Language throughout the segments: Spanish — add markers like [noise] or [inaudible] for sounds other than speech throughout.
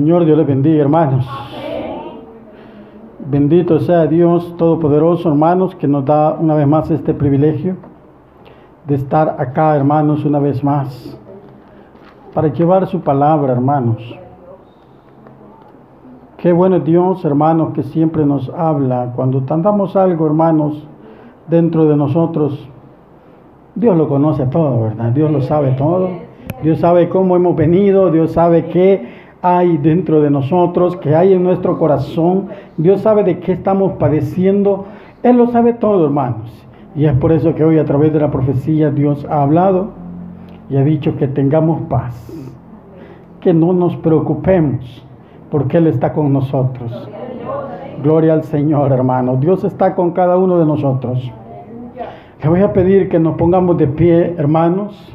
Señor, Dios les bendiga, hermanos. Bendito sea Dios Todopoderoso, hermanos, que nos da una vez más este privilegio de estar acá, hermanos, una vez más, para llevar su palabra, hermanos. Qué bueno es Dios, hermanos, que siempre nos habla. Cuando andamos algo, hermanos, dentro de nosotros, Dios lo conoce todo, ¿verdad? Dios lo sabe todo. Dios sabe cómo hemos venido, Dios sabe qué hay dentro de nosotros, qué hay en nuestro corazón. Dios sabe de qué estamos padeciendo. Él lo sabe todo, hermanos. Y es por eso que hoy a través de la profecía Dios ha hablado y ha dicho que tengamos paz, que no nos preocupemos, porque Él está con nosotros. Gloria al Señor, hermano. Dios está con cada uno de nosotros. Le voy a pedir que nos pongamos de pie, hermanos.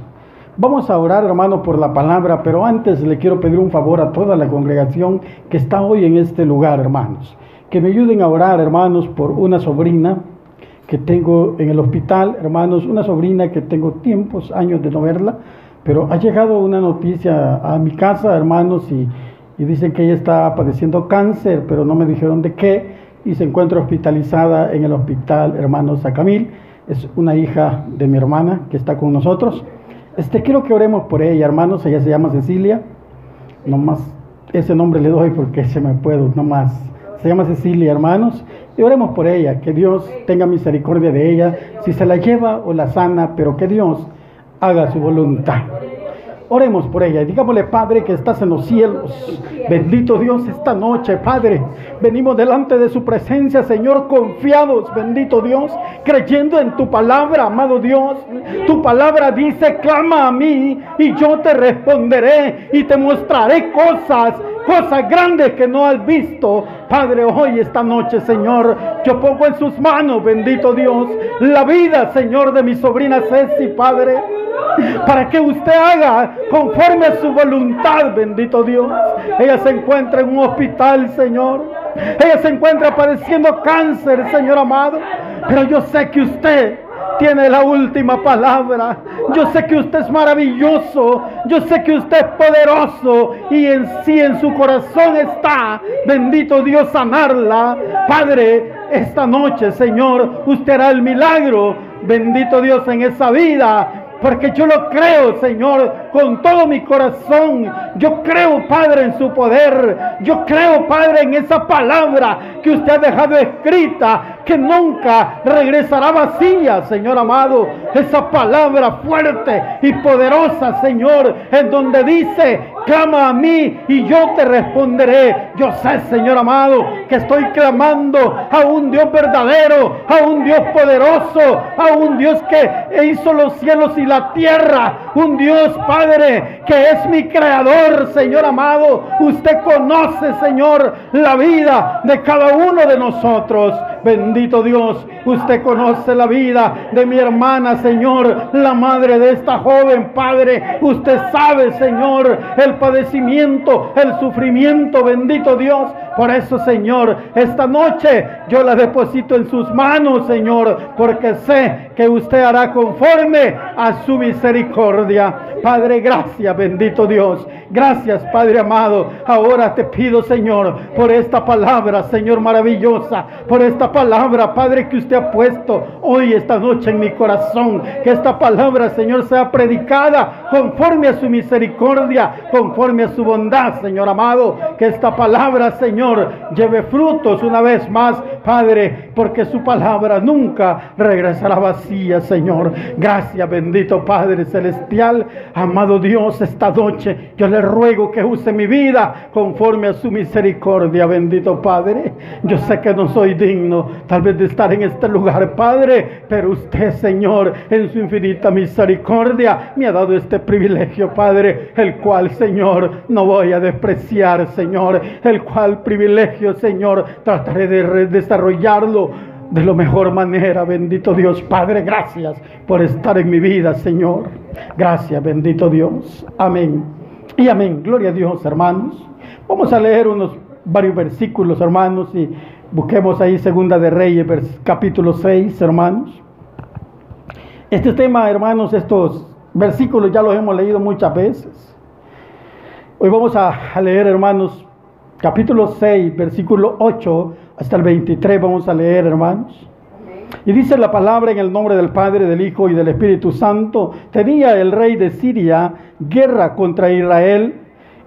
Vamos a orar, hermano, por la palabra, pero antes le quiero pedir un favor a toda la congregación que está hoy en este lugar, hermanos. Que me ayuden a orar, hermanos, por una sobrina que tengo en el hospital, hermanos, una sobrina que tengo tiempos, años de no verla, pero ha llegado una noticia a mi casa, hermanos, y, dicen que ella está padeciendo cáncer, pero no me dijeron de qué, y se encuentra hospitalizada en el hospital, hermanos, Acamil es una hija de mi hermana que está con nosotros. Este, quiero que oremos por ella, hermanos. Ella se llama Cecilia. Nomás ese nombre le doy porque se me puedo, nomás. Se llama Cecilia, hermanos. Y oremos por ella, que Dios tenga misericordia de ella, si se la lleva o la sana, pero que Dios haga su voluntad. Oremos por ella y digámosle, Padre, que estás en los cielos. Bendito Dios esta noche, Padre. Venimos delante de su presencia, Señor, confiados, bendito Dios, creyendo en tu palabra, amado Dios. Tu palabra dice, clama a mí y yo te responderé y te mostraré cosas cosas grandes que no has visto. Padre, hoy, esta noche, Señor, yo pongo en sus manos, bendito Dios, la vida, Señor, de mi sobrina Ceci, Padre para que usted haga conforme a su voluntad, bendito Dios. Ella se encuentra en un hospital, Señor. Ella se encuentra padeciendo cáncer, Señor amado. Pero yo sé que usted tiene la última palabra. Yo sé que usted es maravilloso. Yo sé que usted es poderoso. Y en sí, en su corazón está, bendito Dios, sanarla. Padre, esta noche, Señor, usted hará el milagro. Bendito Dios en esa vida porque yo lo creo, Señor, con todo mi corazón. Yo creo, Padre, en su poder. Yo creo, Padre, en esa palabra que usted ha dejado escrita, que nunca regresará vacía, Señor amado. Esa palabra fuerte y poderosa, Señor, en donde dice, clama a mí y yo te responderé. Yo sé, Señor amado, que estoy clamando a un Dios verdadero, a un Dios poderoso, a un Dios que hizo los cielos y la tierra, un Dios Padre que es mi creador, Señor amado. Usted conoce, Señor, la vida de cada uno de nosotros. Bendito Dios, usted conoce la vida de mi hermana, Señor, la madre de esta joven, Padre. Usted sabe, Señor, el padecimiento, el sufrimiento, bendito Dios. Por eso, Señor, esta noche yo la deposito en sus manos, Señor, porque sé que usted hará conforme a su misericordia. Padre, gracias, bendito Dios. Gracias, Padre amado. Ahora te pido, Señor, por esta palabra, Señor maravillosa, por esta palabra, Padre, que usted ha puesto hoy, esta noche en mi corazón. Que esta palabra, Señor, sea predicada conforme a su misericordia, conforme a su bondad, Señor amado. Que esta palabra, Señor, lleve frutos una vez más, Padre, porque su palabra nunca regresará vacía, Señor. Gracias, bendito Padre Celestial. Amado Dios, esta noche yo le ruego que use mi vida conforme a su misericordia, bendito Padre. Yo sé que no soy digno tal vez de estar en este lugar, Padre, pero usted, Señor, en su infinita misericordia, me ha dado este privilegio, Padre, el cual, Señor, no voy a despreciar, Señor, el cual privilegio, Señor, trataré de desarrollarlo de la mejor manera, bendito Dios, Padre, gracias por estar en mi vida, Señor. Gracias, bendito Dios. Amén. Y amén. Gloria a Dios, hermanos. Vamos a leer unos varios versículos, hermanos, y Busquemos ahí Segunda de Reyes, capítulo 6, hermanos. Este tema, hermanos, estos versículos ya los hemos leído muchas veces. Hoy vamos a leer, hermanos, capítulo 6, versículo 8 hasta el 23, vamos a leer, hermanos. Y dice la palabra en el nombre del Padre, del Hijo y del Espíritu Santo. Tenía el rey de Siria guerra contra Israel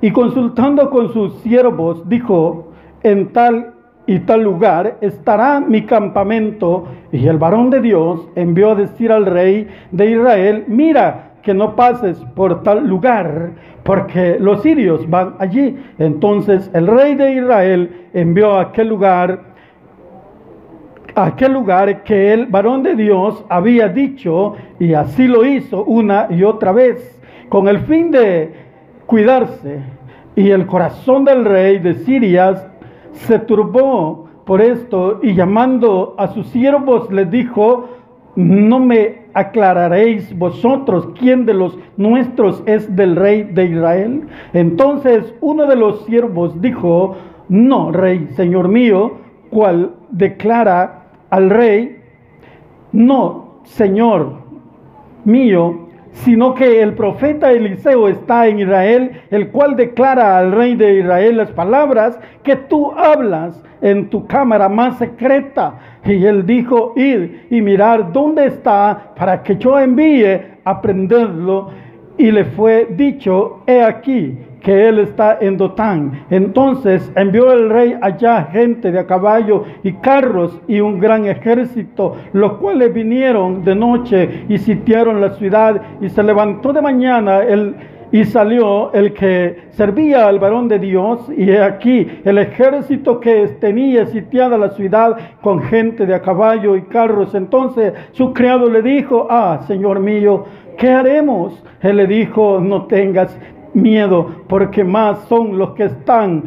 y consultando con sus siervos dijo, en tal y tal lugar estará mi campamento. Y el varón de Dios envió a decir al rey de Israel, mira que no pases por tal lugar, porque los sirios van allí. Entonces el rey de Israel envió a aquel lugar, a aquel lugar que el varón de Dios había dicho, y así lo hizo una y otra vez, con el fin de cuidarse. Y el corazón del rey de Siria se turbó por esto y llamando a sus siervos les dijo, no me aclararéis vosotros quién de los nuestros es del rey de Israel. Entonces uno de los siervos dijo, no, rey, señor mío, cual declara al rey, no, señor mío, sino que el profeta Eliseo está en Israel, el cual declara al rey de Israel las palabras que tú hablas en tu cámara más secreta. Y él dijo, ir y mirar dónde está para que yo envíe a prenderlo. Y le fue dicho, he aquí, que él está en Dotán. Entonces envió el rey allá gente de a caballo y carros y un gran ejército, los cuales vinieron de noche y sitiaron la ciudad y se levantó de mañana el y salió el que servía al varón de Dios, y he aquí el ejército que tenía sitiada la ciudad con gente de a caballo y carros. Entonces su criado le dijo, ah, Señor mío, ¿qué haremos? Él le dijo, no tengas miedo, porque más son los que están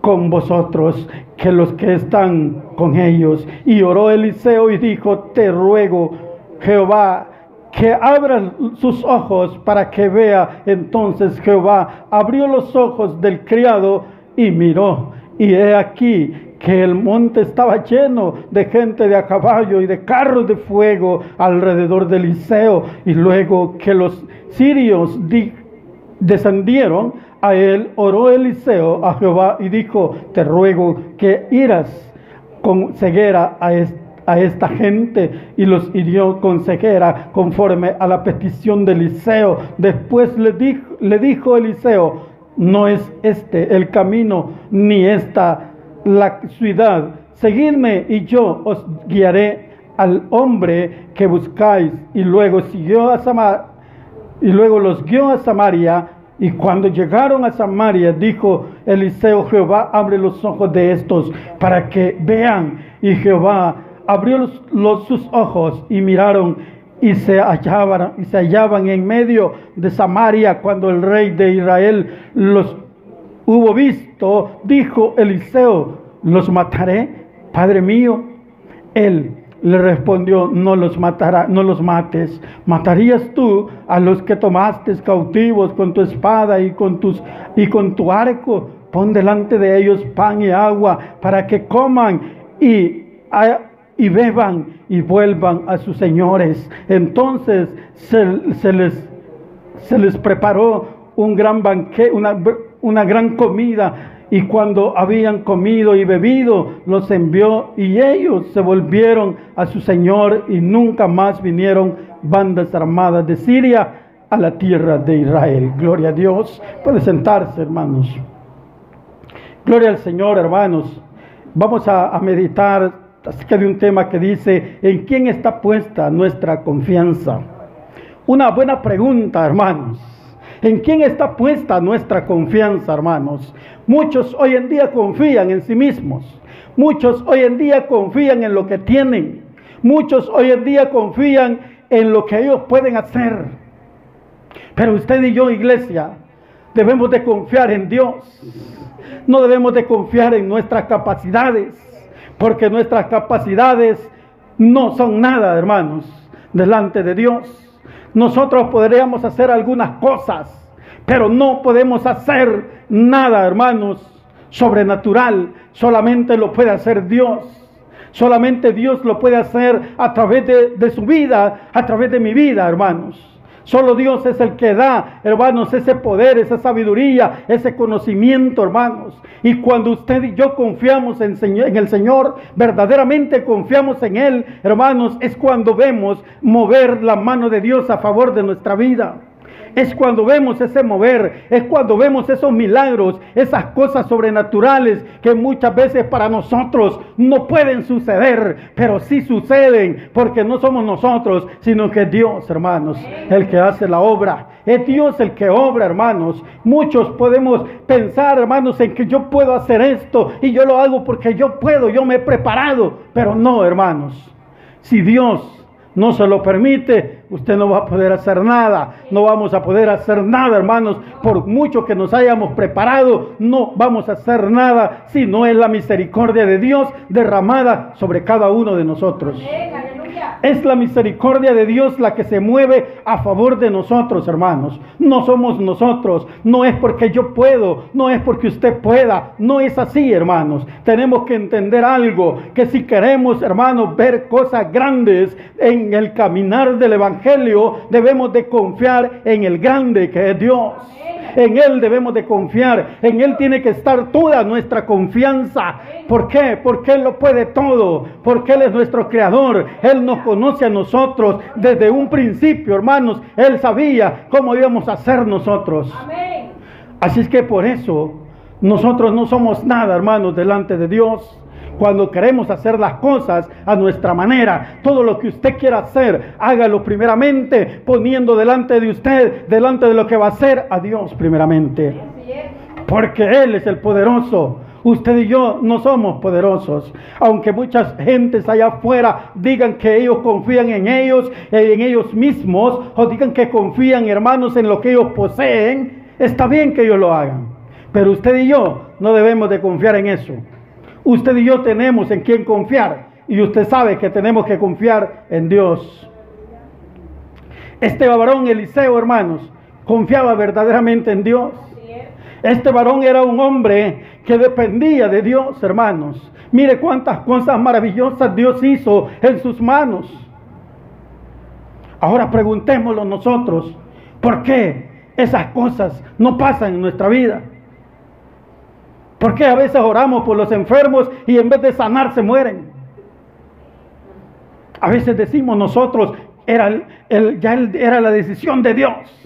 con vosotros que los que están con ellos. Y oró Eliseo y dijo, te ruego, Jehová, que abra sus ojos para que vea. Entonces Jehová abrió los ojos del criado y miró. Y he aquí que el monte estaba lleno de gente de a caballo y de carros de fuego alrededor de Eliseo. Y luego que los sirios descendieron a él, oró Eliseo a Jehová y dijo, te ruego que iras con ceguera a, a esta gente y los hirió con ceguera conforme a la petición de Eliseo. Después le dijo, le dijo Eliseo, no es este el camino ni esta la ciudad. Seguidme y yo os guiaré al hombre que buscáis. Y luego siguió a Samaria y luego los guió a Samaria. Y cuando llegaron a Samaria, dijo Eliseo, Jehová, abre los ojos de estos para que vean. Y Jehová abrió los, sus ojos y miraron y se, hallaban, y se hallaban en medio de Samaria cuando el rey de Israel los hubo visto. Dijo Eliseo, los mataré, Padre mío. Él le respondió, no los matará, no los mates. ¿Matarías tú a los que tomaste cautivos con tu espada y con tu arco? Pon delante de ellos pan y agua para que coman y, beban y vuelvan a sus señores. Entonces se, les, preparó un gran banquete, una gran comida y cuando habían comido y bebido, los envió y ellos se volvieron a su Señor y nunca más vinieron bandas armadas de Siria a la tierra de Israel. Gloria a Dios. Puede sentarse, hermanos. Gloria al Señor, hermanos. Vamos a, a meditar acerca de un tema que dice, ¿en quién está puesta nuestra confianza? Una buena pregunta, hermanos. ¿En quién está puesta nuestra confianza, hermanos? Muchos hoy en día confían en sí mismos. Muchos hoy en día confían en lo que tienen. Muchos hoy en día confían en lo que ellos pueden hacer. Pero usted y yo, iglesia, debemos de confiar en Dios. No debemos de confiar en nuestras capacidades, porque nuestras capacidades no son nada, hermanos, delante de Dios. Nosotros podríamos hacer algunas cosas, pero no podemos hacer nada, hermanos, sobrenatural. Solamente lo puede hacer Dios. Solamente Dios lo puede hacer a través de, su vida, a través de mi vida, hermanos. Solo Dios es el que da, hermanos, ese poder, esa sabiduría, ese conocimiento, hermanos. Y cuando usted y yo confiamos en, en, el Señor, verdaderamente confiamos en Él, hermanos, es cuando vemos mover la mano de Dios a favor de nuestra vida. Es cuando vemos ese mover, es cuando vemos esos milagros, esas cosas sobrenaturales que muchas veces para nosotros no pueden suceder, pero sí suceden porque no somos nosotros, sino que Dios, hermanos, el que hace la obra. Es Dios el que obra, hermanos. Muchos podemos pensar, hermanos, en que yo puedo hacer esto y yo lo hago porque yo puedo, yo me he preparado, pero no, hermanos. Si Dios no se lo permite, usted no va a poder hacer nada. No vamos a poder hacer nada, hermanos. Por mucho que nos hayamos preparado, no vamos a hacer nada si no es la misericordia de Dios derramada sobre cada uno de nosotros. Es la misericordia de Dios la que se mueve a favor de nosotros, hermanos. No somos nosotros. No es porque yo puedo, no es porque usted pueda. No es así, hermanos. Tenemos que entender algo, que si queremos, hermanos, ver cosas grandes en el caminar del Evangelio, debemos de confiar en el grande que es Dios. En Él debemos de confiar. En Él tiene que estar toda nuestra confianza. ¿Por qué? Porque Él lo puede todo. Porque Él es nuestro creador. Él nos conoce a nosotros desde un principio, hermanos. Él sabía cómo íbamos a ser nosotros. Así es que por eso nosotros no somos nada, hermanos, delante de Dios cuando queremos hacer las cosas a nuestra manera. Todo lo que usted quiera hacer, hágalo primeramente poniendo delante de usted, delante de lo que va a hacer a Dios primeramente. Porque Él es el poderoso. Usted y yo no somos poderosos. Aunque muchas gentes allá afuera digan que ellos confían en ellos, en ellos mismos, o digan que confían, hermanos, en lo que ellos poseen, está bien que ellos lo hagan. Pero usted y yo no debemos de confiar en eso. Usted y yo tenemos en quién confiar. Y usted sabe que tenemos que confiar en Dios. Este varón Eliseo, hermanos, confiaba verdaderamente en Dios. Este varón era un hombre que dependía de Dios, hermanos. Mire cuántas cosas maravillosas Dios hizo en sus manos. Ahora preguntémoslo nosotros, ¿por qué esas cosas no pasan en nuestra vida? ¿Por qué a veces oramos por los enfermos y en vez de sanar se mueren? A veces decimos nosotros, era ya era la decisión de Dios.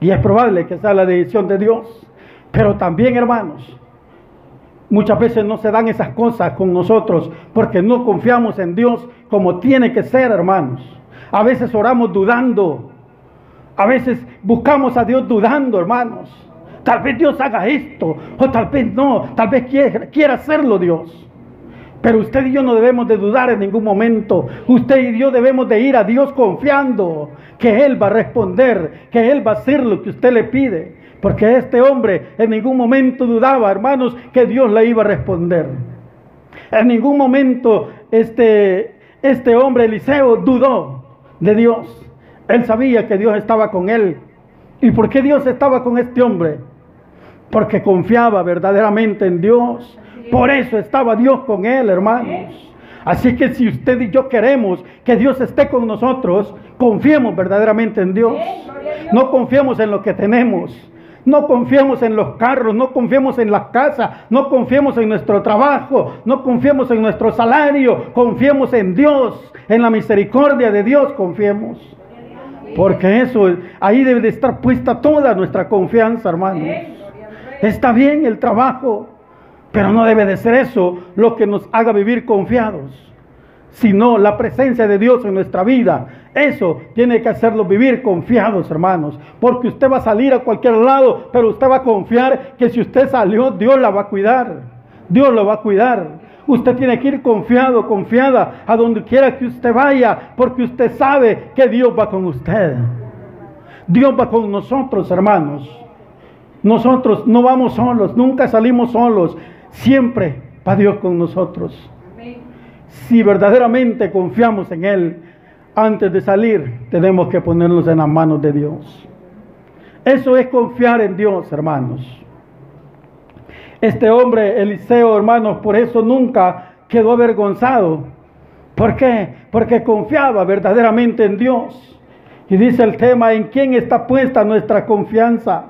Y es probable que sea la decisión de Dios. Pero también, hermanos, muchas veces no se dan esas cosas con nosotros porque no confiamos en Dios como tiene que ser, hermanos. A veces oramos dudando. A veces buscamos a Dios dudando, hermanos. Tal vez Dios haga esto, o tal vez no, tal vez quiera, hacerlo Dios. Pero usted y yo no debemos de dudar en ningún momento. Usted y yo debemos de ir a Dios confiando que Él va a responder, que Él va a hacer lo que usted le pide. Porque este hombre en ningún momento dudaba, hermanos, que Dios le iba a responder. En ningún momento este, este hombre, Eliseo, dudó de Dios. Él sabía que Dios estaba con él. ¿Y por qué Dios estaba con este hombre? Porque confiaba verdaderamente en Dios. Por eso estaba Dios con él, hermanos. Así que si usted y yo queremos que Dios esté con nosotros, confiemos verdaderamente en Dios. No confiemos en lo que tenemos. No confiemos en los carros, no confiemos en las casas, no confiemos en nuestro trabajo, no confiemos en nuestro salario, confiemos en Dios, en la misericordia de Dios, confiemos. Porque eso, ahí debe de estar puesta toda nuestra confianza, hermanos. Está bien el trabajo, pero no debe de ser eso lo que nos haga vivir confiados, sino la presencia de Dios en nuestra vida. Eso tiene que hacerlo vivir confiados, hermanos, porque usted va a salir a cualquier lado, pero usted va a confiar que si usted salió, Dios la va a cuidar. Dios lo va a cuidar. Usted tiene que ir confiado, confiada a donde quiera que usted vaya, porque usted sabe que Dios va con usted. Dios va con nosotros, hermanos. Nosotros no vamos solos, nunca salimos solos. Siempre va Dios con nosotros. Si verdaderamente confiamos en Él, antes de salir tenemos que ponernos en las manos de Dios. Eso es confiar en Dios, hermanos. Este hombre, Eliseo, hermanos, por eso nunca quedó avergonzado. ¿Por qué? Porque confiaba verdaderamente en Dios. Y dice el tema, ¿en quién está puesta nuestra confianza?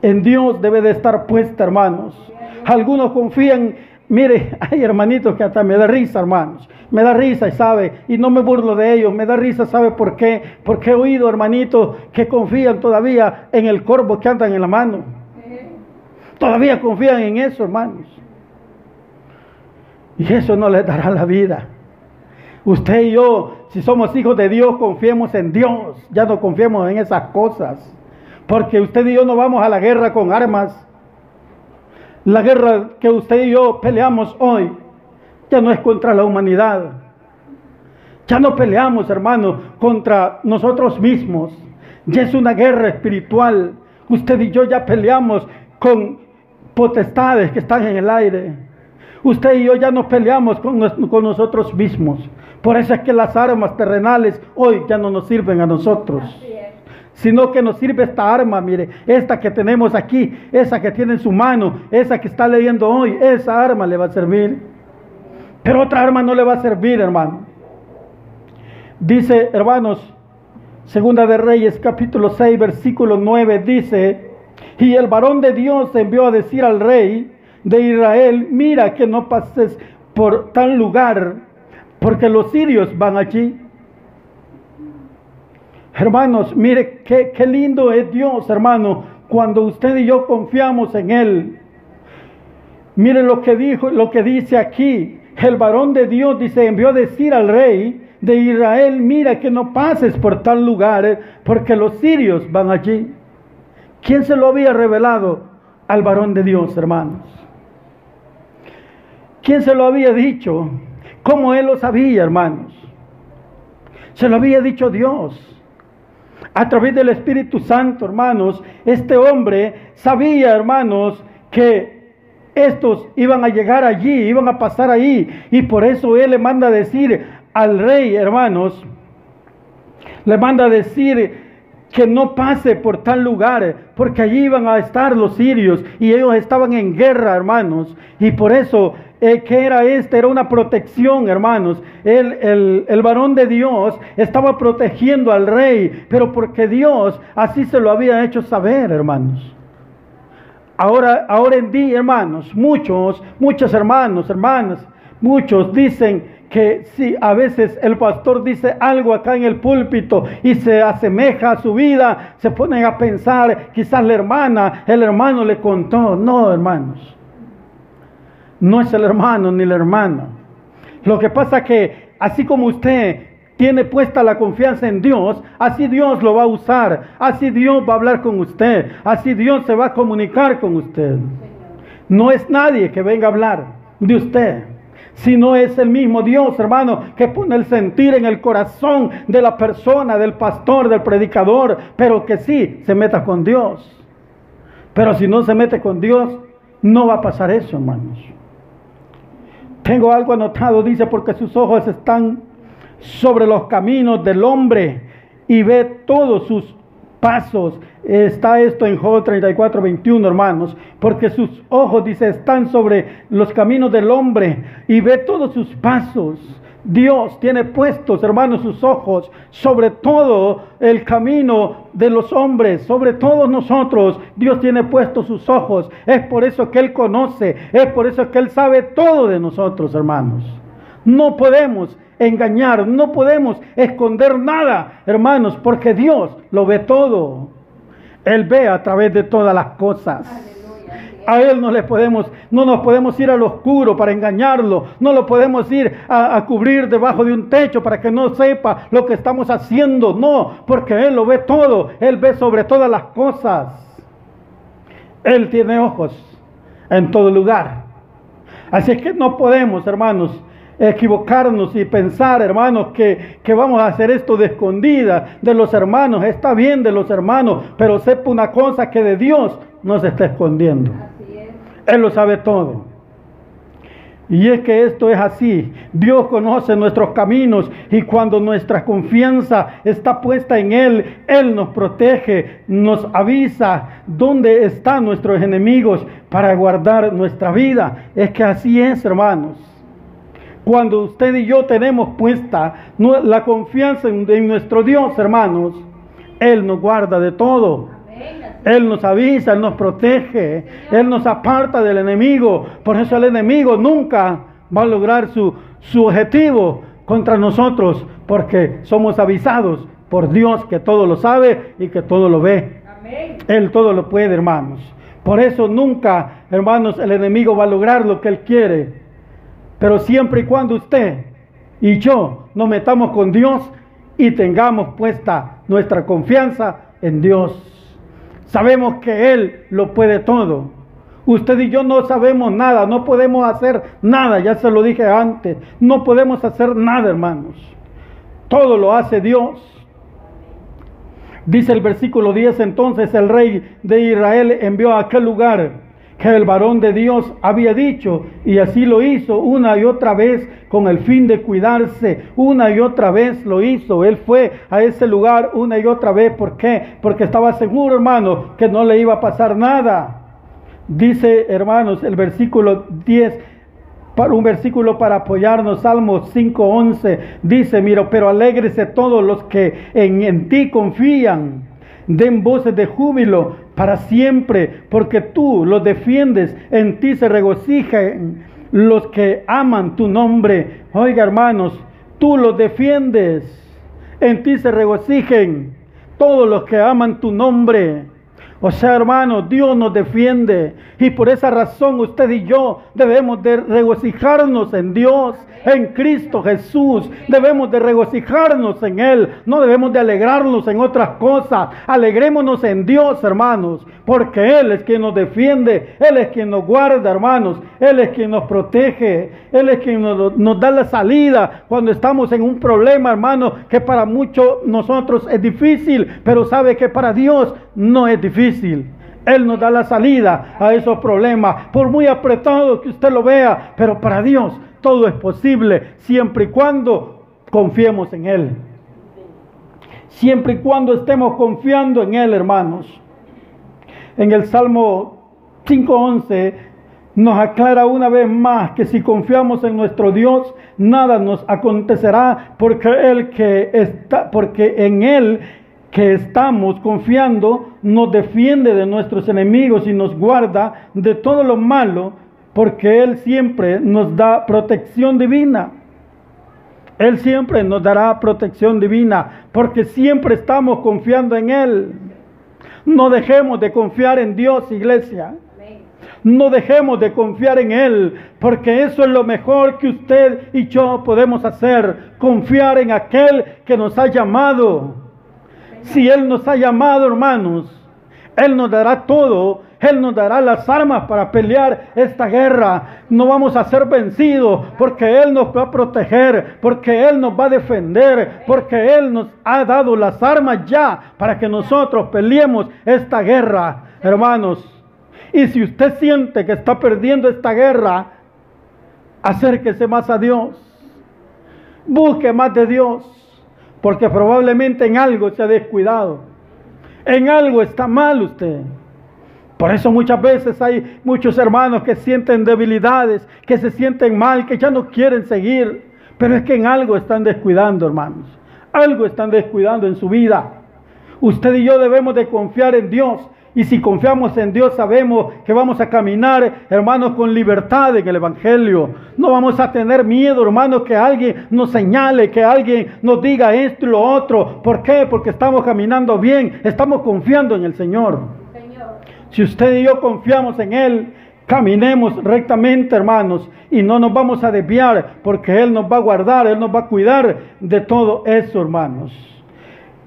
En Dios debe de estar puesta, hermanos. Algunos confían, mire, [laughs] hay hermanitos que hasta me da risa, hermanos. Me da risa y sabe, y no me burlo de ellos, me da risa, ¿sabe por qué? Porque he oído hermanitos que confían todavía en el corvo que andan en la mano. Todavía confían en eso, hermanos. Y eso no les dará la vida. Usted y yo, si somos hijos de Dios, confiemos en Dios. Ya no confiemos en esas cosas. Porque usted y yo no vamos a la guerra con armas. La guerra que usted y yo peleamos hoy ya no es contra la humanidad. Ya no peleamos, hermano, contra nosotros mismos. Ya es una guerra espiritual. Usted y yo ya peleamos con potestades que están en el aire. Usted y yo ya no peleamos con, con nosotros mismos. Por eso es que las armas terrenales hoy ya no nos sirven a nosotros. Sino que nos sirve esta arma, mire, esta que tenemos aquí, esa que tiene en su mano, esa que está leyendo hoy, esa arma le va a servir. Pero otra arma no le va a servir, hermano. Dice, hermanos, Segunda de Reyes, capítulo 6, versículo 9, dice, y el varón de Dios envió a decir al rey de Israel, mira que no pases por tal lugar, porque los sirios van allí. Hermanos, mire qué, lindo es Dios, hermano, cuando usted y yo confiamos en Él. Mire lo que dijo, lo que dice aquí. El varón de Dios dice, envió a decir al rey de Israel, mira que no pases por tal lugar, porque los sirios van allí. ¿Quién se lo había revelado al varón de Dios, hermanos? ¿Quién se lo había dicho? ¿Cómo él lo sabía, hermanos? Se lo había dicho Dios. A través del Espíritu Santo, hermanos, este hombre sabía, hermanos, que estos iban a llegar allí, iban a pasar ahí. Y por eso él le manda a decir al rey, hermanos, le manda a decir que no pase por tal lugar, porque allí iban a estar los sirios y ellos estaban en guerra, hermanos. Y por eso, eh, ¿qué era este? Era una protección, hermanos. El, el, el varón de Dios estaba protegiendo al rey, pero porque Dios así se lo había hecho saber, hermanos. Ahora, ahora en día, hermanos, muchos, muchos hermanos, hermanas, muchos dicen que si a veces el pastor dice algo acá en el púlpito y se asemeja a su vida, se ponen a pensar, quizás la hermana, el hermano le contó. No, hermanos. No es el hermano ni la hermana. Lo que pasa que así como usted tiene puesta la confianza en Dios, así Dios lo va a usar, así Dios va a hablar con usted, así Dios se va a comunicar con usted. No es nadie que venga a hablar de usted, sino es el mismo Dios, hermano, que pone el sentir en el corazón de la persona, del pastor, del predicador, pero que sí se meta con Dios. Pero si no se mete con Dios, no va a pasar eso, hermanos. Tengo algo anotado, dice, porque sus ojos están sobre los caminos del hombre y ve todos sus pasos. Está esto en Job 34, 21, hermanos, porque sus ojos, dice, están sobre los caminos del hombre y ve todos sus pasos. Dios tiene puestos, hermanos, sus ojos sobre todo el camino de los hombres, sobre todos nosotros. Dios tiene puestos sus ojos. Es por eso que Él conoce, es por eso que Él sabe todo de nosotros, hermanos. No podemos engañar, no podemos esconder nada, hermanos, porque Dios lo ve todo. Él ve a través de todas las cosas. A Él no le podemos, no nos podemos ir al oscuro para engañarlo, no lo podemos ir a, cubrir debajo de un techo para que no sepa lo que estamos haciendo, no, porque Él lo ve todo, Él ve sobre todas las cosas. Él tiene ojos en todo lugar. Así es que no podemos, hermanos, equivocarnos y pensar, hermanos, que, que, vamos a hacer esto de escondida de los hermanos. Está bien de los hermanos, pero sepa una cosa que de Dios no se está escondiendo. Él lo sabe todo. Y es que esto es así. Dios conoce nuestros caminos y cuando nuestra confianza está puesta en Él, Él nos protege, nos avisa dónde están nuestros enemigos para guardar nuestra vida. Es que así es, hermanos. Cuando usted y yo tenemos puesta la confianza en, nuestro Dios, hermanos, Él nos guarda de todo. Él nos avisa, Él nos protege, Él nos aparta del enemigo. Por eso el enemigo nunca va a lograr su, su objetivo contra nosotros, porque somos avisados por Dios que todo lo sabe y que todo lo ve. Él todo lo puede, hermanos. Por eso nunca, hermanos, el enemigo va a lograr lo que él quiere. Pero siempre y cuando usted y yo nos metamos con Dios y tengamos puesta nuestra confianza en Dios. Sabemos que Él lo puede todo. Usted y yo no sabemos nada, no podemos hacer nada, ya se lo dije antes, no podemos hacer nada, hermanos. Todo lo hace Dios. Dice el versículo 10, entonces el rey de Israel envió a aquel lugar que el varón de Dios había dicho, y así lo hizo una y otra vez con el fin de cuidarse, una y otra vez lo hizo, él fue a ese lugar una y otra vez, ¿por qué? Porque estaba seguro, hermano, que no le iba a pasar nada. Dice, hermanos, el versículo 10, para un versículo para apoyarnos, Salmos 5:11, dice, mira, pero alégrese todos los que en, en ti confían, den voces de júbilo para siempre, porque tú los defiendes, en ti se regocijan los que aman tu nombre. Oiga, hermanos, tú los defiendes, en ti se regocijen todos los que aman tu nombre. O sea, hermano, Dios nos defiende. Y por esa razón usted y yo debemos de regocijarnos en Dios, en Cristo Jesús. Debemos de regocijarnos en Él, no debemos de alegrarnos en otras cosas. Alegrémonos en Dios, hermanos, porque Él es quien nos defiende, Él es quien nos guarda, hermanos, Él es quien nos protege, Él es quien nos, da la salida cuando estamos en un problema, hermano, que para muchos nosotros es difícil, pero sabe que para Dios no es difícil. Él nos da la salida a esos problemas, por muy apretado que usted lo vea, pero para Dios todo es posible, siempre y cuando confiemos en Él. Siempre y cuando estemos confiando en Él, hermanos. En el Salmo 5.11 nos aclara una vez más que si confiamos en nuestro Dios, nada nos acontecerá, porque Él que está, porque en Él que estamos confiando nos defiende de nuestros enemigos y nos guarda de todo lo malo, porque Él siempre nos da protección divina. Él siempre nos dará protección divina, porque siempre estamos confiando en Él. No dejemos de confiar en Dios, iglesia. No dejemos de confiar en Él, porque eso es lo mejor que usted y yo podemos hacer, confiar en aquel que nos ha llamado si Él nos ha llamado, hermanos, Él nos dará todo. Él nos dará las armas para pelear esta guerra. No vamos a ser vencidos porque Él nos va a proteger, porque Él nos va a defender, porque Él nos ha dado las armas ya para que nosotros peleemos esta guerra, hermanos. Y si usted siente que está perdiendo esta guerra, acérquese más a Dios. Busque más de Dios porque probablemente en algo se ha descuidado. En algo está mal usted. Por eso muchas veces hay muchos hermanos que sienten debilidades, que se sienten mal, que ya no quieren seguir. Pero es que en algo están descuidando, hermanos. Algo están descuidando en su vida. Usted y yo debemos de confiar en Dios y si confiamos en Dios, sabemos que vamos a caminar, hermanos, con libertad en el Evangelio. No vamos a tener miedo, hermanos, que alguien nos señale, que alguien nos diga esto y lo otro. ¿Por qué? Porque estamos caminando bien, estamos confiando en el Señor. Si usted y yo confiamos en Él, caminemos rectamente, hermanos, y no nos vamos a desviar, porque Él nos va a guardar, Él nos va a cuidar de todo eso, hermanos.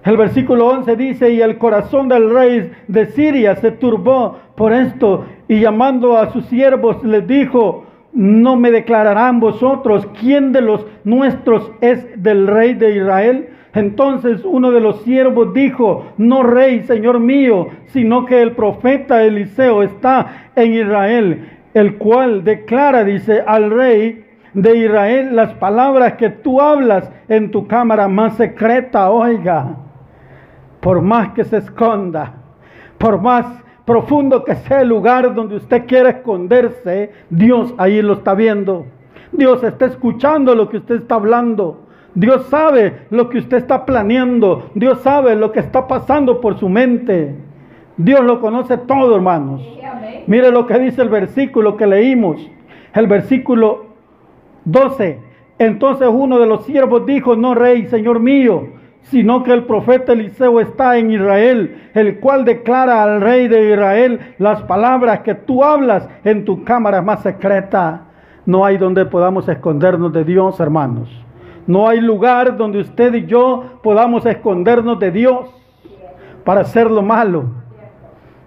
El versículo 11 dice, y el corazón del rey de Siria se turbó por esto, y llamando a sus siervos les dijo, no me declararán vosotros quién de los nuestros es del rey de Israel. Entonces uno de los siervos dijo, no rey, señor mío, sino que el profeta Eliseo está en Israel, el cual declara, dice, al rey de Israel las palabras que tú hablas en tu cámara más secreta, oiga por más que se esconda, por más profundo que sea el lugar donde usted quiera esconderse, Dios ahí lo está viendo. Dios está escuchando lo que usted está hablando. Dios sabe lo que usted está planeando. Dios sabe lo que está pasando por su mente. Dios lo conoce todo, hermanos. Mire lo que dice el versículo que leímos. El versículo 12. Entonces uno de los siervos dijo, no rey, señor mío, sino que el profeta Eliseo está en Israel, el cual declara al rey de Israel las palabras que tú hablas en tu cámara más secreta. No hay donde podamos escondernos de Dios, hermanos. No hay lugar donde usted y yo podamos escondernos de Dios para hacer lo malo.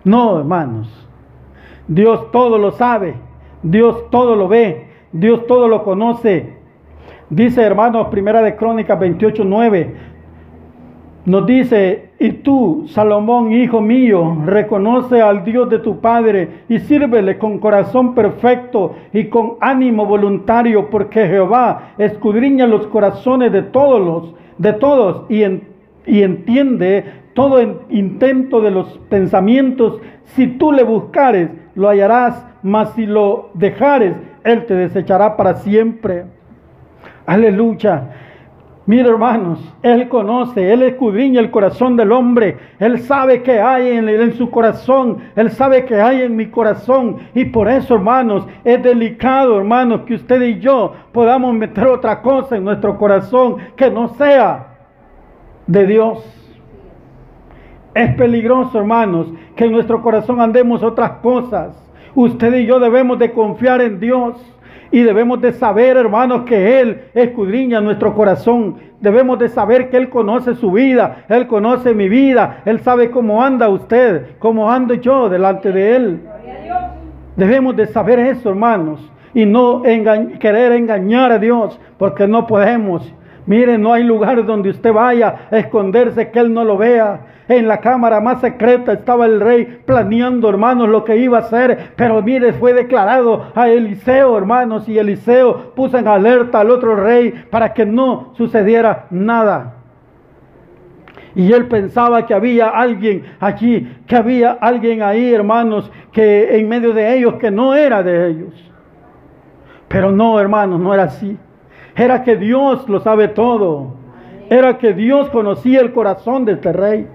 No, hermanos. Dios todo lo sabe. Dios todo lo ve. Dios todo lo conoce. Dice, hermanos, primera de Crónicas 28, 9. Nos dice, y tú, Salomón, hijo mío, reconoce al Dios de tu Padre y sírvele con corazón perfecto y con ánimo voluntario, porque Jehová escudriña los corazones de todos los, de todos y, entiende todo intento de los pensamientos. Si tú le buscares, lo hallarás, mas si lo dejares, él te desechará para siempre. Aleluya. Mira hermanos, Él conoce, Él escudriña el corazón del hombre, Él sabe que hay en, en, su corazón, Él sabe que hay en mi corazón. Y por eso hermanos, es delicado hermanos que usted y yo podamos meter otra cosa en nuestro corazón que no sea de Dios. Es peligroso hermanos que en nuestro corazón andemos otras cosas. Usted y yo debemos de confiar en Dios. Y debemos de saber, hermanos, que Él escudriña nuestro corazón. Debemos de saber que Él conoce su vida, Él conoce mi vida, Él sabe cómo anda usted, cómo ando yo delante de Él. Debemos de saber eso, hermanos, y no querer engañar a Dios, porque no podemos. Miren, no hay lugar donde usted vaya a esconderse que Él no lo vea. En la cámara más secreta estaba el rey planeando, hermanos, lo que iba a hacer. Pero mire, fue declarado a Eliseo, hermanos, y Eliseo puso en alerta al otro rey para que no sucediera nada. Y él pensaba que había alguien allí, que había alguien ahí, hermanos, que en medio de ellos, que no era de ellos. Pero no, hermanos, no era así. Era que Dios lo sabe todo. Era que Dios conocía el corazón de este rey.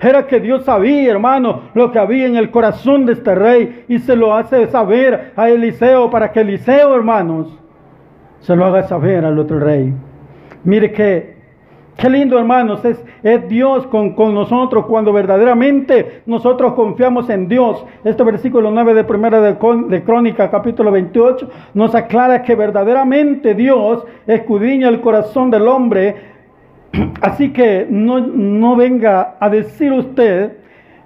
Era que Dios sabía, hermano, lo que había en el corazón de este rey y se lo hace saber a Eliseo para que Eliseo, hermanos, se lo haga saber al otro rey. Mire que, qué lindo, hermanos, es, es Dios con, nosotros cuando verdaderamente nosotros confiamos en Dios. Este versículo 9 de Primera de, de Crónica, capítulo 28, nos aclara que verdaderamente Dios escudriña el corazón del hombre [clears throat] Así que no, venga a decir usted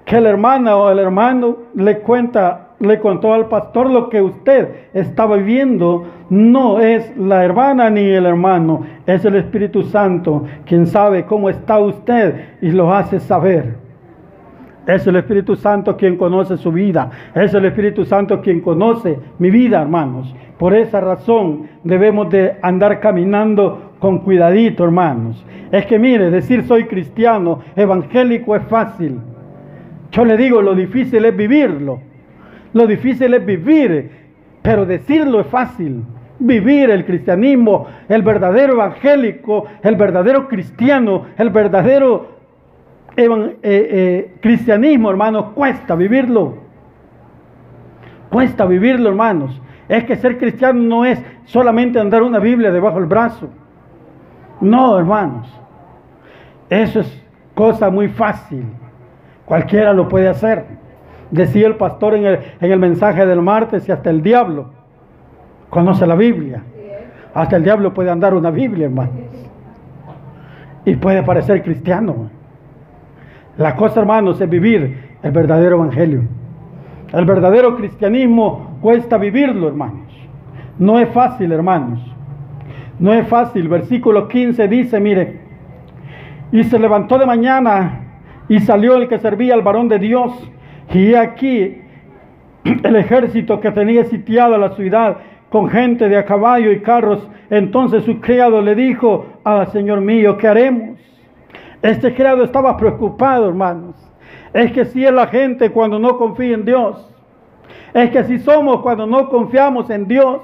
que la hermana o el hermano le cuenta, le contó al pastor lo que usted estaba viviendo. No es la hermana ni el hermano, es el Espíritu Santo quien sabe cómo está usted y lo hace saber. Es el Espíritu Santo quien conoce su vida. Es el Espíritu Santo quien conoce mi vida, hermanos. Por esa razón debemos de andar caminando con cuidadito, hermanos. Es que mire, decir soy cristiano, evangélico es fácil. Yo le digo, lo difícil es vivirlo. Lo difícil es vivir, pero decirlo es fácil. Vivir el cristianismo, el verdadero evangélico, el verdadero cristiano, el verdadero eh, eh, cristianismo, hermanos, cuesta vivirlo. Cuesta vivirlo, hermanos. Es que ser cristiano no es solamente andar una Biblia debajo del brazo. No, hermanos. Eso es cosa muy fácil. Cualquiera lo puede hacer. Decía el pastor en el, en el mensaje del martes y hasta el diablo conoce la Biblia. Hasta el diablo puede andar una Biblia, hermanos. Y puede parecer cristiano. La cosa, hermanos, es vivir el verdadero evangelio. El verdadero cristianismo cuesta vivirlo, hermanos. No es fácil, hermanos. No es fácil. Versículo 15 dice, mire, y se levantó de mañana y salió el que servía al varón de Dios. Y aquí el ejército que tenía sitiada la ciudad con gente de a caballo y carros. Entonces su criado le dijo, ah, Señor mío, ¿qué haremos? Este criado estaba preocupado, hermanos. Es que si es la gente cuando no confía en Dios. Es que si somos cuando no confiamos en Dios.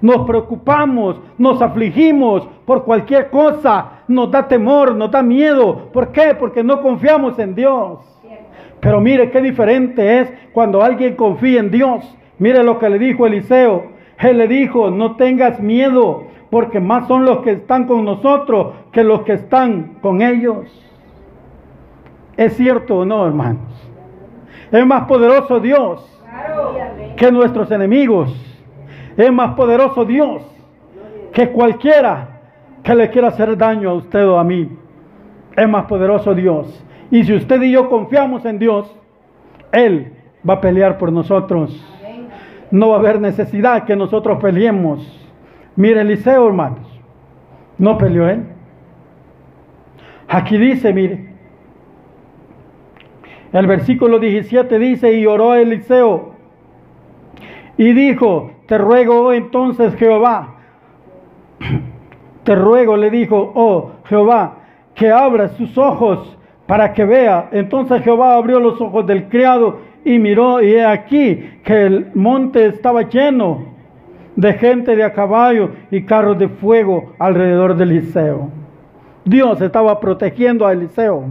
Nos preocupamos, nos afligimos por cualquier cosa, nos da temor, nos da miedo. ¿Por qué? Porque no confiamos en Dios. Pero mire qué diferente es cuando alguien confía en Dios. Mire lo que le dijo Eliseo. Él le dijo, no tengas miedo, porque más son los que están con nosotros que los que están con ellos. ¿Es cierto o no, hermanos? Es más poderoso Dios que nuestros enemigos. Es más poderoso Dios que cualquiera que le quiera hacer daño a usted o a mí. Es más poderoso Dios. Y si usted y yo confiamos en Dios, Él va a pelear por nosotros. No va a haber necesidad que nosotros peleemos. Mire Eliseo, hermanos. No peleó él. Aquí dice, mire. El versículo 17 dice, y oró Eliseo y dijo, te ruego entonces Jehová, [clears throat] te ruego, le dijo, oh Jehová, que abra sus ojos para que vea. Entonces Jehová abrió los ojos del criado y miró y he aquí que el monte estaba lleno de gente de a caballo y carros de fuego alrededor de Eliseo. Dios estaba protegiendo a Eliseo.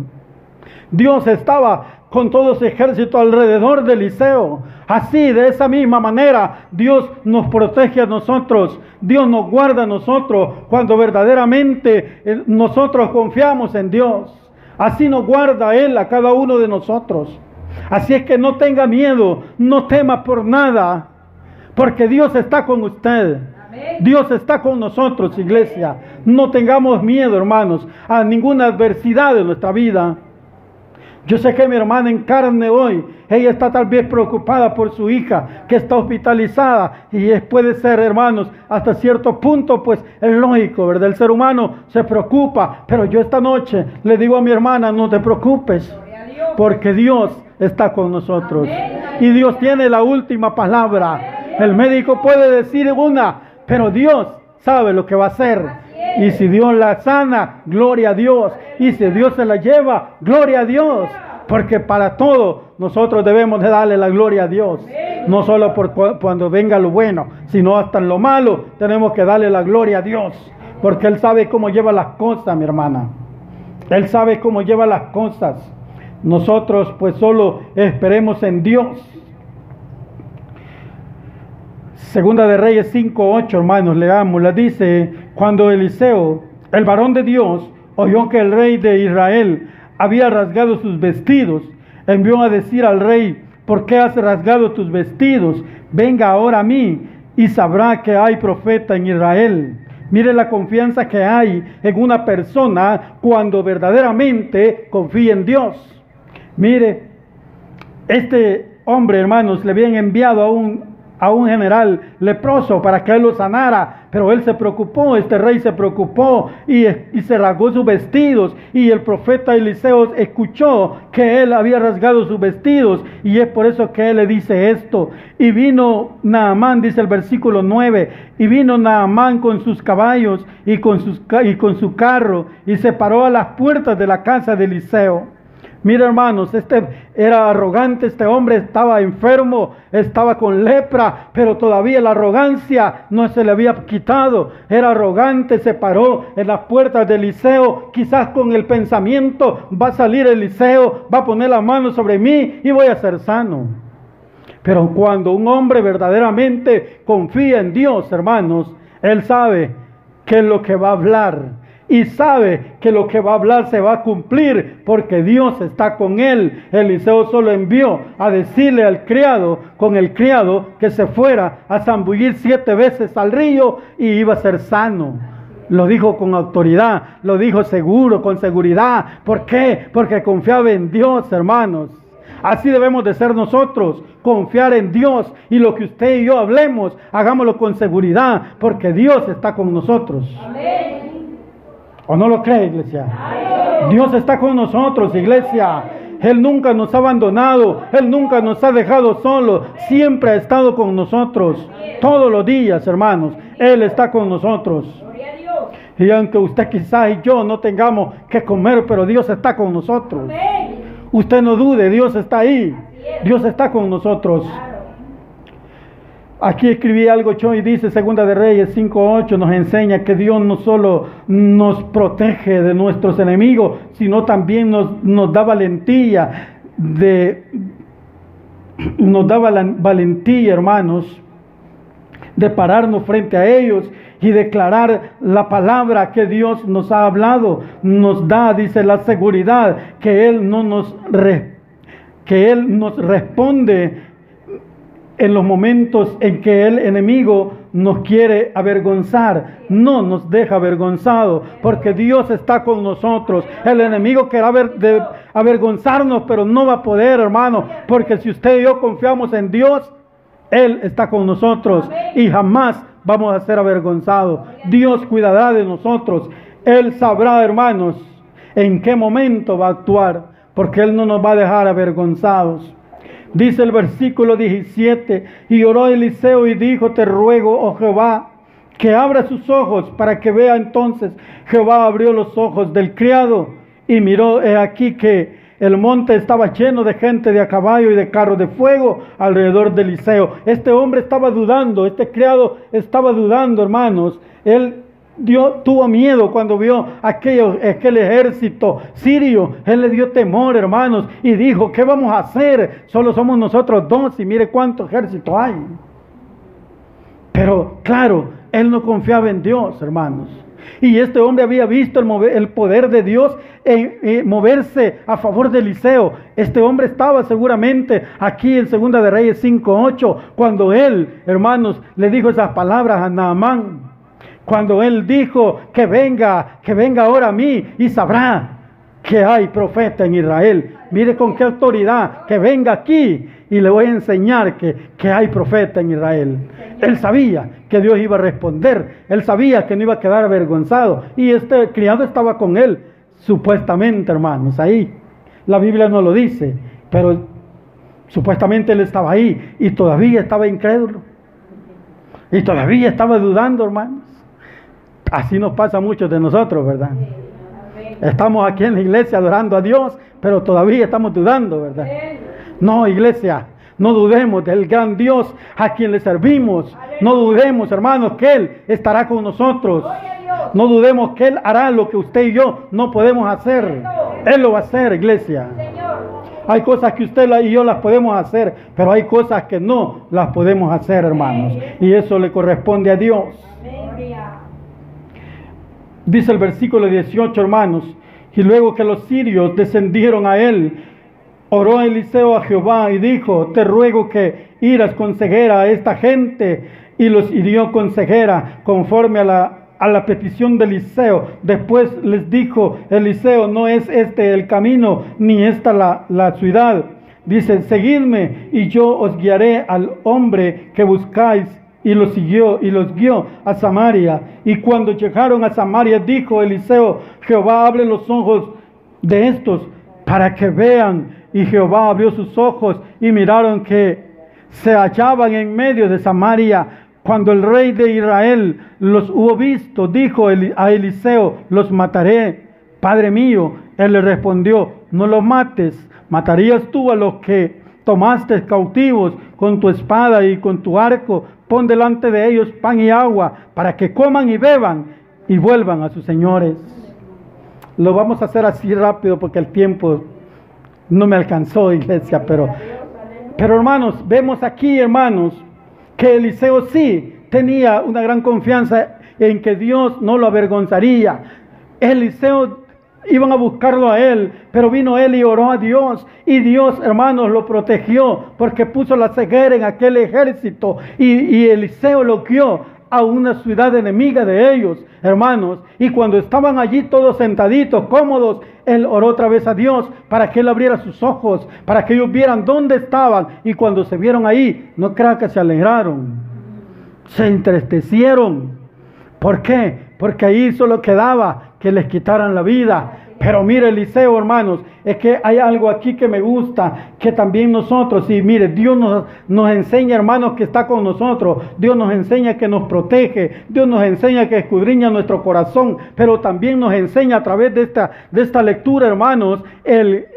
Dios estaba con todo ese ejército alrededor de Eliseo. Así, de esa misma manera, Dios nos protege a nosotros. Dios nos guarda a nosotros cuando verdaderamente eh, nosotros confiamos en Dios. Así nos guarda Él a cada uno de nosotros. Así es que no tenga miedo, no tema por nada, porque Dios está con usted. Dios está con nosotros, iglesia. No tengamos miedo, hermanos, a ninguna adversidad de nuestra vida. Yo sé que mi hermana en carne hoy, ella está tal vez preocupada por su hija que está hospitalizada y puede ser, hermanos, hasta cierto punto, pues es lógico, ¿verdad? El ser humano se preocupa, pero yo esta noche le digo a mi hermana, no te preocupes, porque Dios está con nosotros. Y Dios tiene la última palabra. El médico puede decir una, pero Dios sabe lo que va a hacer. Y si Dios la sana, gloria a Dios. Y si Dios se la lleva, gloria a Dios. Porque para todo nosotros debemos de darle la gloria a Dios. No solo por cuando venga lo bueno, sino hasta en lo malo tenemos que darle la gloria a Dios. Porque Él sabe cómo lleva las cosas, mi hermana. Él sabe cómo lleva las cosas. Nosotros pues solo esperemos en Dios. Segunda de Reyes 5.8, hermanos, leamos, la dice, cuando Eliseo, el varón de Dios, oyó que el rey de Israel había rasgado sus vestidos, envió a decir al rey, ¿por qué has rasgado tus vestidos? Venga ahora a mí y sabrá que hay profeta en Israel. Mire la confianza que hay en una persona cuando verdaderamente confía en Dios. Mire, este hombre, hermanos, le habían enviado a un, a un general leproso para que él lo sanara, pero él se preocupó, este rey se preocupó y, y, se rasgó sus vestidos y el profeta Eliseo escuchó que él había rasgado sus vestidos y es por eso que él le dice esto. Y vino Naamán, dice el versículo 9, y vino Naamán con sus caballos y con, sus, y con su carro y se paró a las puertas de la casa de Eliseo. Mira hermanos, este era arrogante, este hombre estaba enfermo, estaba con lepra, pero todavía la arrogancia no se le había quitado. Era arrogante, se paró en las puertas del liceo, quizás con el pensamiento, va a salir el liceo, va a poner la mano sobre mí y voy a ser sano. Pero cuando un hombre verdaderamente confía en Dios, hermanos, él sabe qué es lo que va a hablar y sabe que lo que va a hablar se va a cumplir porque Dios está con él. Eliseo solo envió a decirle al criado, con el criado, que se fuera a zambullir siete veces al río y iba a ser sano. Lo dijo con autoridad, lo dijo seguro, con seguridad. ¿Por qué? Porque confiaba en Dios, hermanos. Así debemos de ser nosotros, confiar en Dios y lo que usted y yo hablemos, hagámoslo con seguridad, porque Dios está con nosotros. Amén. ¿O no lo cree, iglesia? Dios está con nosotros, iglesia. Él nunca nos ha abandonado, Él nunca nos ha dejado solos, siempre ha estado con nosotros. Todos los días, hermanos, Él está con nosotros. Y aunque usted quizás y yo no tengamos que comer, pero Dios está con nosotros. Usted no dude, Dios está ahí. Dios está con nosotros. Aquí escribí algo, Choy, dice Segunda de Reyes 5.8, nos enseña que Dios no solo nos protege de nuestros enemigos, sino también nos, nos da valentía de, nos da valentía, hermanos, de pararnos frente a ellos y declarar la palabra que Dios nos ha hablado. Nos da, dice, la seguridad que Él no nos, que Él nos responde en los momentos en que el enemigo nos quiere avergonzar, no nos deja avergonzado, porque Dios está con nosotros. El enemigo quiere avergonzarnos, pero no va a poder, hermano, porque si usted y yo confiamos en Dios, Él está con nosotros y jamás vamos a ser avergonzados. Dios cuidará de nosotros. Él sabrá, hermanos, en qué momento va a actuar, porque Él no nos va a dejar avergonzados. Dice el versículo 17, y oró Eliseo y dijo, te ruego, oh Jehová, que abra sus ojos para que vea entonces. Jehová abrió los ojos del criado y miró he aquí que el monte estaba lleno de gente de a caballo y de carro de fuego alrededor de Eliseo. Este hombre estaba dudando, este criado estaba dudando, hermanos. Él Dios tuvo miedo cuando vio aquel ejército sirio. Él le dio temor, hermanos, y dijo, ¿qué vamos a hacer? Solo somos nosotros dos y mire cuánto ejército hay. Pero claro, él no confiaba en Dios, hermanos. Y este hombre había visto el, poder de Dios en, moverse a favor de Eliseo. Este hombre estaba seguramente aquí en Segunda de Reyes 5.8, cuando él, hermanos, le dijo esas palabras a Naamán. Cuando él dijo que venga, que venga ahora a mí y sabrá que hay profeta en Israel. Mire con qué autoridad, que venga aquí y le voy a enseñar que, que hay profeta en Israel. Él sabía que Dios iba a responder, él sabía que no iba a quedar avergonzado y este criado estaba con él, supuestamente hermanos, ahí. La Biblia no lo dice, pero supuestamente él estaba ahí y todavía estaba incrédulo. Y todavía estaba dudando, hermanos. Así nos pasa a muchos de nosotros, ¿verdad? Estamos aquí en la iglesia adorando a Dios, pero todavía estamos dudando, ¿verdad? No, iglesia, no dudemos del gran Dios a quien le servimos. No dudemos, hermanos, que Él estará con nosotros. No dudemos que Él hará lo que usted y yo no podemos hacer. Él lo va a hacer, iglesia. Hay cosas que usted y yo las podemos hacer, pero hay cosas que no las podemos hacer, hermanos. Y eso le corresponde a Dios. Dice el versículo 18, hermanos, y luego que los sirios descendieron a él, oró Eliseo a Jehová y dijo, te ruego que iras consejera a esta gente, y los hirió consejera conforme a la, a la petición de Eliseo. Después les dijo Eliseo, no es este el camino, ni esta la, la ciudad. Dice, seguidme y yo os guiaré al hombre que buscáis y los siguió y los guió a Samaria. Y cuando llegaron a Samaria, dijo Eliseo, Jehová abre los ojos de estos para que vean. Y Jehová abrió sus ojos y miraron que se hallaban en medio de Samaria. Cuando el rey de Israel los hubo visto, dijo a Eliseo, los mataré. Padre mío, él le respondió, no los mates, matarías tú a los que tomaste cautivos con tu espada y con tu arco, pon delante de ellos pan y agua para que coman y beban y vuelvan a sus señores. Lo vamos a hacer así rápido porque el tiempo no me alcanzó, iglesia, pero, pero hermanos, vemos aquí, hermanos, que Eliseo sí tenía una gran confianza en que Dios no lo avergonzaría. Eliseo iban a buscarlo a él, pero vino él y oró a Dios y Dios, hermanos, lo protegió porque puso la ceguera en aquel ejército y, Eliseo lo guió a una ciudad enemiga de ellos, hermanos. Y cuando estaban allí todos sentaditos, cómodos, él oró otra vez a Dios para que él abriera sus ojos, para que ellos vieran dónde estaban. Y cuando se vieron ahí, no crean que se alegraron, se entristecieron. ¿Por qué? Porque ahí solo quedaba que les quitaran la vida. Pero mire, Eliseo, hermanos, es que hay algo aquí que me gusta, que también nosotros, y mire, Dios nos, enseña, hermanos, que está con nosotros. Dios nos enseña que nos protege. Dios nos enseña que escudriña nuestro corazón. Pero también nos enseña a través de esta, de esta lectura, hermanos,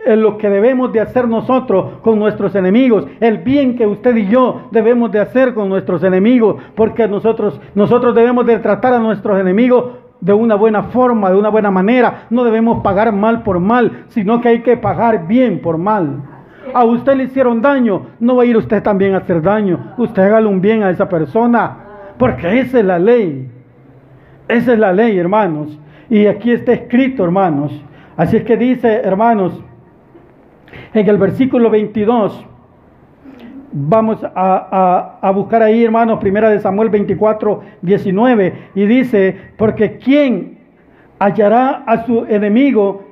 lo que debemos de hacer nosotros con nuestros enemigos. El bien que usted y yo debemos de hacer con nuestros enemigos. Porque nosotros, nosotros debemos de tratar a nuestros enemigos de una buena forma, de una buena manera. No debemos pagar mal por mal, sino que hay que pagar bien por mal. A usted le hicieron daño, no va a ir usted también a hacer daño. Usted hágale un bien a esa persona, porque esa es la ley. Esa es la ley, hermanos. Y aquí está escrito, hermanos. Así es que dice, hermanos, en el versículo 22, Vamos a, buscar ahí, hermanos, primera de Samuel 24, 19. Y dice, porque ¿quién hallará a su enemigo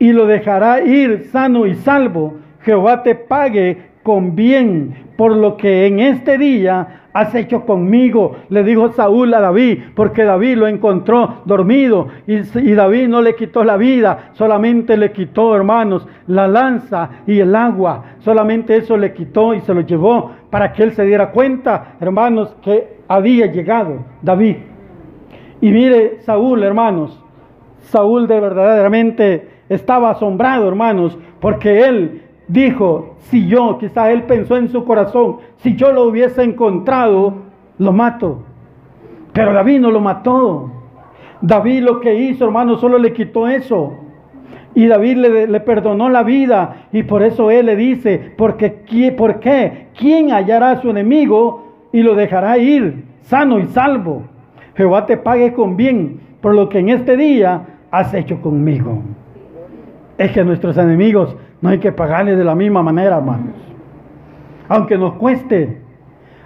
y lo dejará ir sano y salvo? Jehová te pague con bien por lo que en este día has hecho conmigo, le dijo Saúl a David, porque David lo encontró dormido y, y, David no le quitó la vida, solamente le quitó, hermanos, la lanza y el agua, solamente eso le quitó y se lo llevó para que él se diera cuenta, hermanos, que había llegado David. Y mire, Saúl, hermanos, Saúl de verdaderamente estaba asombrado, hermanos, porque él dijo, si yo, quizás él pensó en su corazón, si yo lo hubiese encontrado, lo mato. Pero David no lo mató. David lo que hizo, hermano, solo le quitó eso. Y David le, perdonó la vida. Y por eso él le dice, porque, ¿por qué? ¿Quién hallará a su enemigo y lo dejará ir sano y salvo? Jehová te pague con bien por lo que en este día has hecho conmigo. Es que nuestros enemigos no hay que pagarle de la misma manera, hermanos. Aunque nos cueste,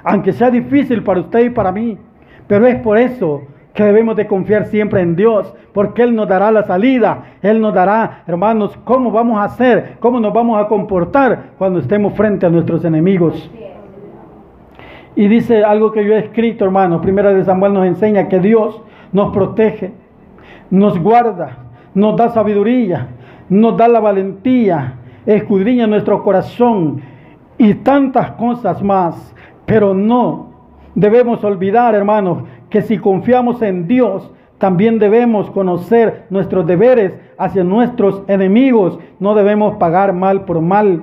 aunque sea difícil para usted y para mí. Pero es por eso que debemos de confiar siempre en Dios, porque Él nos dará la salida, Él nos dará, hermanos, cómo vamos a hacer, cómo nos vamos a comportar cuando estemos frente a nuestros enemigos. Y dice algo que yo he escrito, hermanos, primera de Samuel nos enseña que Dios nos protege, nos guarda, nos da sabiduría, nos da la valentía, escudriña nuestro corazón y tantas cosas más. Pero no debemos olvidar, hermanos, que si confiamos en Dios, también debemos conocer nuestros deberes hacia nuestros enemigos. No debemos pagar mal por mal.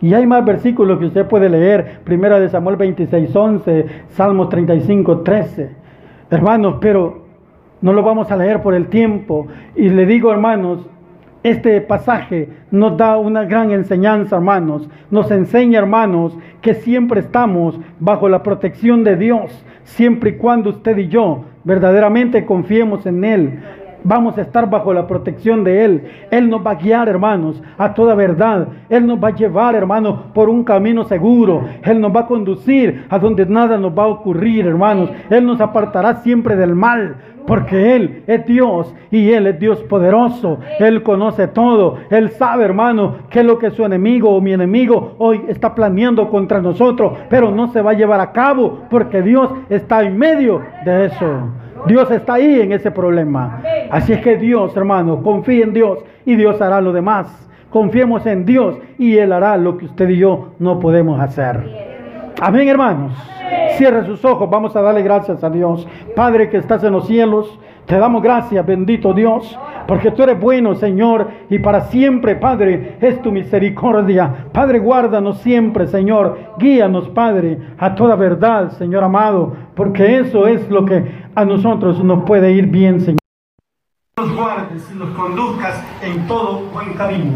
Y hay más versículos que usted puede leer. Primera de Samuel 26, 11, Salmos 35, 13. Hermanos, pero no lo vamos a leer por el tiempo. Y le digo, hermanos, este pasaje nos da una gran enseñanza, hermanos. Nos enseña, hermanos, que siempre estamos bajo la protección de Dios, siempre y cuando usted y yo verdaderamente confiemos en Él vamos a estar bajo la protección de Él. Él nos va a guiar, hermanos, a toda verdad. Él nos va a llevar, hermanos, por un camino seguro. Él nos va a conducir a donde nada nos va a ocurrir, hermanos. Él nos apartará siempre del mal. Porque Él es Dios y Él es Dios poderoso. Él conoce todo. Él sabe, hermano, qué es lo que su enemigo o mi enemigo hoy está planeando contra nosotros. Pero no se va a llevar a cabo porque Dios está en medio de eso. Dios está ahí en ese problema. Así es que Dios, hermano, confíe en Dios y Dios hará lo demás. Confiemos en Dios y Él hará lo que usted y yo no podemos hacer. Amén, hermanos. Cierre sus ojos, vamos a darle gracias a Dios. Padre que estás en los cielos, te damos gracias, bendito Dios, porque tú eres bueno, Señor, y para siempre, Padre, es tu misericordia. Padre, guárdanos siempre, Señor. Guíanos, Padre, a toda verdad, Señor amado, porque eso es lo que a nosotros nos puede ir bien, Señor. Nos guardes y nos conduzcas en todo buen camino.